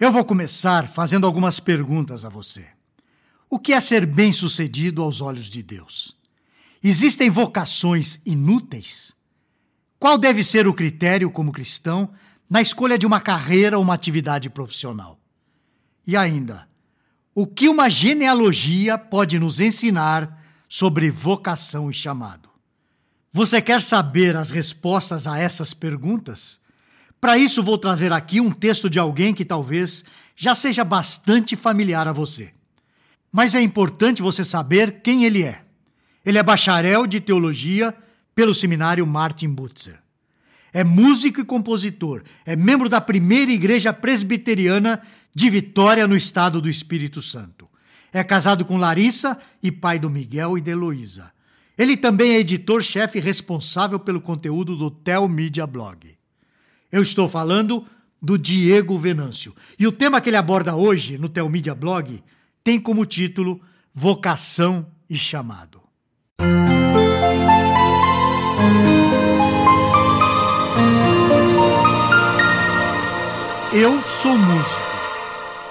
Eu vou começar fazendo algumas perguntas a você. O que é ser bem-sucedido aos olhos de Deus? Existem vocações inúteis? Qual deve ser o critério como cristão na escolha de uma carreira ou uma atividade profissional? E ainda, o que uma genealogia pode nos ensinar sobre vocação e chamado? Você quer saber as respostas a essas perguntas? Para isso, vou trazer aqui um texto de alguém que talvez já seja bastante familiar a você. Mas é importante você saber quem ele é. Ele é bacharel de teologia pelo seminário Martin Butzer. É músico e compositor, é membro da primeira igreja presbiteriana de Vitória, no estado do Espírito Santo. É casado com Larissa e pai do Miguel e de Heloísa. Ele também é editor-chefe responsável pelo conteúdo do Tel Media Blog. Eu estou falando do Diego Venâncio. E o tema que ele aborda hoje no Telmídia Blog tem como título Vocação e Chamado. Eu sou músico,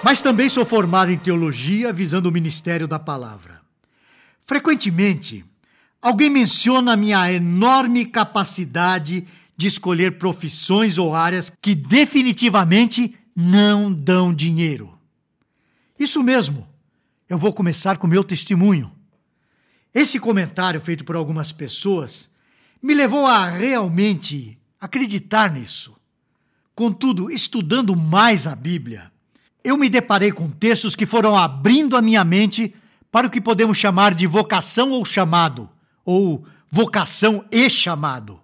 mas também sou formado em teologia visando o ministério da palavra. Frequentemente, alguém menciona a minha enorme capacidade de escolher profissões ou áreas que definitivamente não dão dinheiro. Isso mesmo, eu vou começar com meu testemunho. Esse comentário feito por algumas pessoas me levou a realmente acreditar nisso. Contudo, estudando mais a Bíblia, eu me deparei com textos que foram abrindo a minha mente para o que podemos chamar de vocação ou chamado, ou vocação e chamado.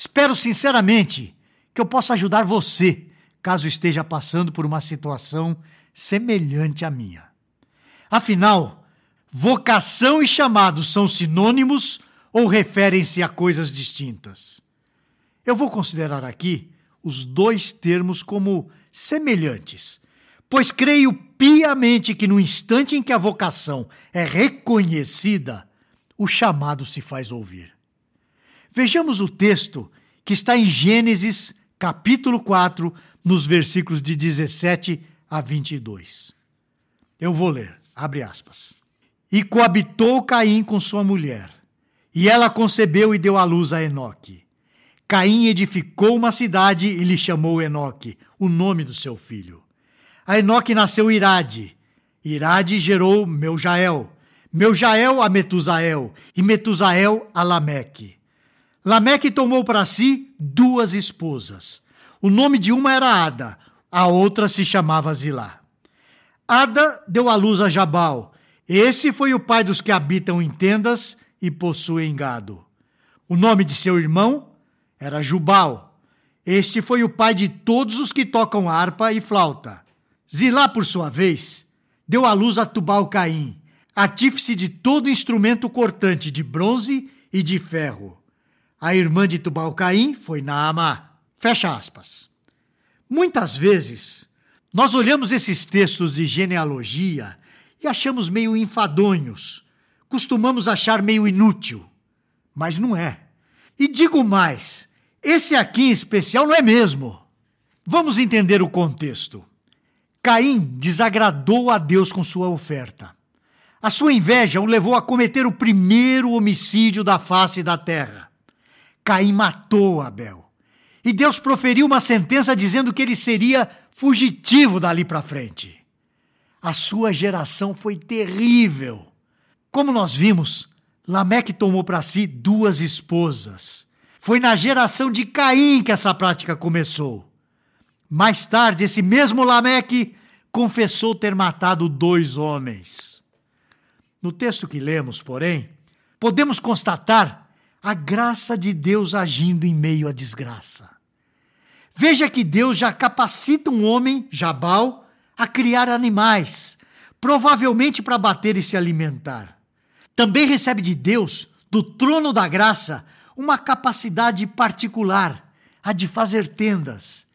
Espero sinceramente que eu possa ajudar você, caso esteja passando por uma situação semelhante à minha. Afinal, vocação e chamado são sinônimos ou referem-se a coisas distintas? Eu vou considerar aqui os dois termos como semelhantes, pois creio piamente que no instante em que a vocação é reconhecida, o chamado se faz ouvir. Vejamos o texto que está em Gênesis, capítulo 4, nos versículos de 17 a 22. Eu vou ler, abre aspas. E coabitou Caim com sua mulher, e ela concebeu e deu à luz a Enoque. Caim edificou uma cidade e lhe chamou Enoque, o nome do seu filho. A Enoque nasceu Irade. Irade gerou Meujael. Meujael a Metusael, e Metusael a Lameque. Lameque tomou para si duas esposas. O nome de uma era Ada, a outra se chamava Zilá. Ada deu à luz a Jabal. Esse foi o pai dos que habitam em tendas e possuem gado. O nome de seu irmão era Jubal. Este foi o pai de todos os que tocam harpa e flauta. Zilá, por sua vez, deu à luz a Tubal Caim, artífice de todo instrumento cortante de bronze e de ferro. A irmã de Tubal-Caim foi Naamá. Fecha aspas. Muitas vezes, nós olhamos esses textos de genealogia e achamos meio enfadonhos. Costumamos achar meio inútil. Mas não é. E digo mais, esse aqui em especial não é mesmo. Vamos entender o contexto. Caim desagradou a Deus com sua oferta. A sua inveja o levou a cometer o primeiro homicídio da face da terra. Caim matou Abel. E Deus proferiu uma sentença dizendo que ele seria fugitivo dali para frente. A sua geração foi terrível. Como nós vimos, Lameque tomou para si duas esposas. Foi na geração de Caim que essa prática começou. Mais tarde, esse mesmo Lameque confessou ter matado dois homens. No texto que lemos, porém, podemos constatar a graça de Deus agindo em meio à desgraça. Veja que Deus já capacita um homem, Jabal, a criar animais, provavelmente para bater e se alimentar. Também recebe de Deus, do trono da graça, uma capacidade particular, a de fazer tendas.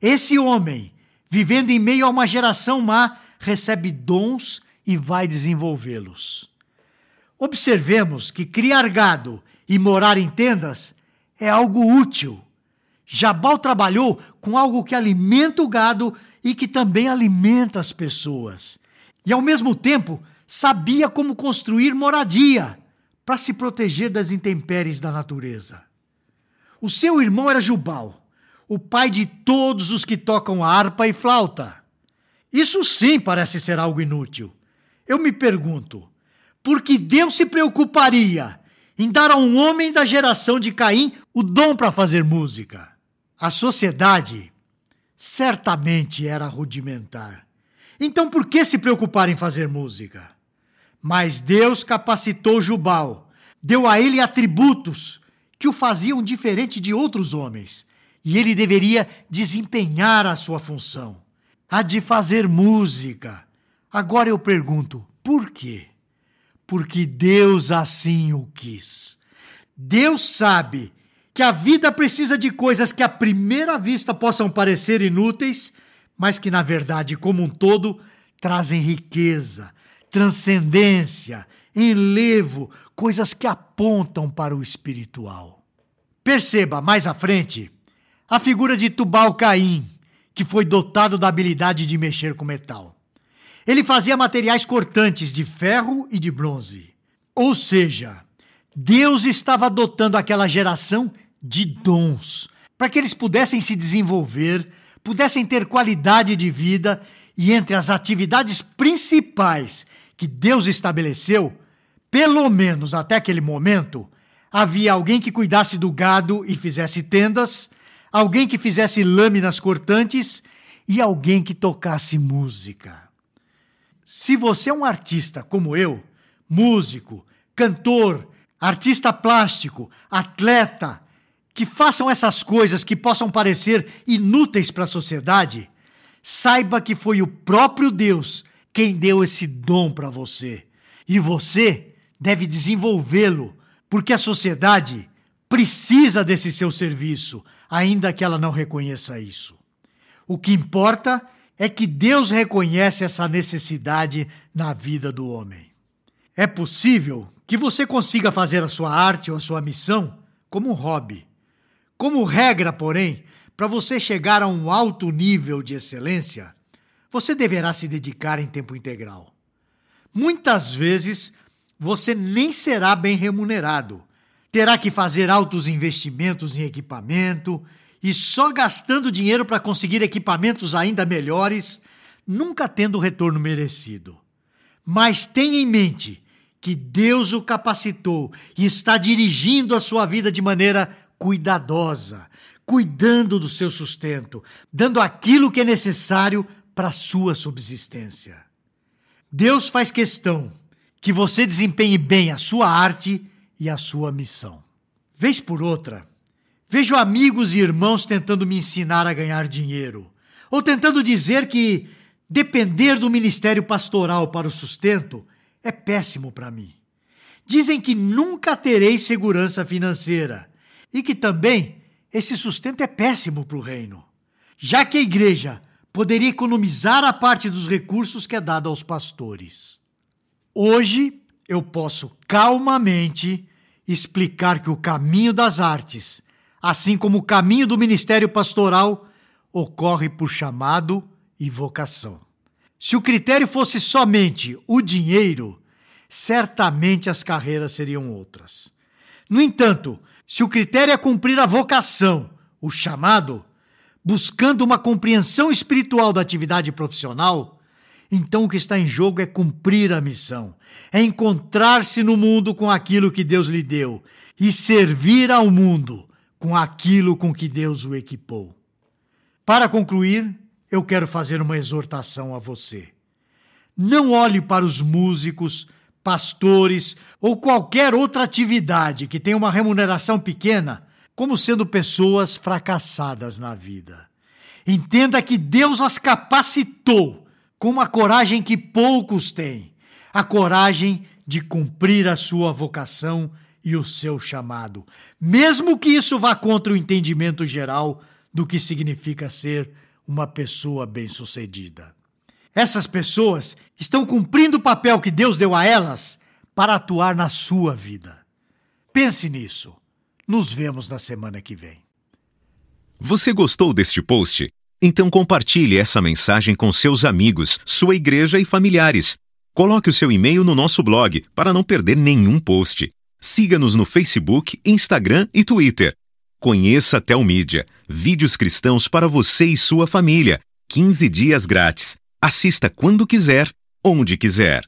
Esse homem, vivendo em meio a uma geração má, recebe dons e vai desenvolvê-los. Observemos que criar gado e morar em tendas é algo útil. Jabal trabalhou com algo que alimenta o gado e que também alimenta as pessoas. E ao mesmo tempo sabia como construir moradia para se proteger das intempéries da natureza. O seu irmão era Jubal, o pai de todos os que tocam harpa e flauta. Isso sim parece ser algo inútil. Eu me pergunto, por que Deus se preocuparia em dar a um homem da geração de Caim o dom para fazer música? A sociedade certamente era rudimentar. Então por que se preocupar em fazer música? Mas Deus capacitou Jubal, deu a ele atributos que o faziam diferente de outros homens, e ele deveria desempenhar a sua função, a de fazer música. Agora eu pergunto, por quê? Porque Deus assim o quis. Deus sabe que a vida precisa de coisas que à primeira vista possam parecer inúteis, mas que na verdade, como um todo, trazem riqueza, transcendência, enlevo, coisas que apontam para o espiritual. Perceba mais à frente a figura de Tubal Caim, que foi dotado da habilidade de mexer com metal. Ele fazia materiais cortantes de ferro e de bronze. Ou seja, Deus estava dotando aquela geração de dons para que eles pudessem se desenvolver, pudessem ter qualidade de vida e entre as atividades principais que Deus estabeleceu, pelo menos até aquele momento, havia alguém que cuidasse do gado e fizesse tendas, alguém que fizesse lâminas cortantes e alguém que tocasse música. Se você é um artista como eu, músico, cantor, artista plástico, atleta, que façam essas coisas que possam parecer inúteis para a sociedade, saiba que foi o próprio Deus quem deu esse dom para você. E você deve desenvolvê-lo, porque a sociedade precisa desse seu serviço, ainda que ela não reconheça isso. O que importa é que Deus reconhece essa necessidade na vida do homem. É possível que você consiga fazer a sua arte ou a sua missão como um hobby. Como regra, porém, para você chegar a um alto nível de excelência, você deverá se dedicar em tempo integral. Muitas vezes você nem será bem remunerado. Terá que fazer altos investimentos em equipamento e só gastando dinheiro para conseguir equipamentos ainda melhores, nunca tendo o retorno merecido. Mas tenha em mente que Deus o capacitou e está dirigindo a sua vida de maneira cuidadosa, cuidando do seu sustento, dando aquilo que é necessário para a sua subsistência. Deus faz questão que você desempenhe bem a sua arte e a sua missão. Vez por outra, vejo amigos e irmãos tentando me ensinar a ganhar dinheiro, ou tentando dizer que depender do ministério pastoral para o sustento é péssimo para mim. Dizem que nunca terei segurança financeira e que também esse sustento é péssimo para o reino, já que a igreja poderia economizar a parte dos recursos que é dada aos pastores. Hoje eu posso calmamente explicar que o caminho das artes, assim como o caminho do ministério pastoral, ocorre por chamado e vocação. Se o critério fosse somente o dinheiro, certamente as carreiras seriam outras. No entanto, se o critério é cumprir a vocação, o chamado, buscando uma compreensão espiritual da atividade profissional, então o que está em jogo é cumprir a missão, é encontrar-se no mundo com aquilo que Deus lhe deu e servir ao mundo com aquilo com que Deus o equipou. Para concluir, eu quero fazer uma exortação a você. Não olhe para os músicos, pastores ou qualquer outra atividade que tenha uma remuneração pequena como sendo pessoas fracassadas na vida. Entenda que Deus as capacitou com uma coragem que poucos têm a coragem de cumprir a sua vocação e o seu chamado, mesmo que isso vá contra o entendimento geral do que significa ser uma pessoa bem-sucedida. Essas pessoas estão cumprindo o papel que Deus deu a elas para atuar na sua vida. Pense nisso. Nos vemos na semana que vem. Você gostou deste post? Então compartilhe essa mensagem com seus amigos, sua igreja e familiares. Coloque o seu e-mail no nosso blog para não perder nenhum post. Siga-nos no Facebook, Instagram e Twitter. Conheça a Telmídia, vídeos cristãos para você e sua família. 15 dias grátis. Assista quando quiser, onde quiser.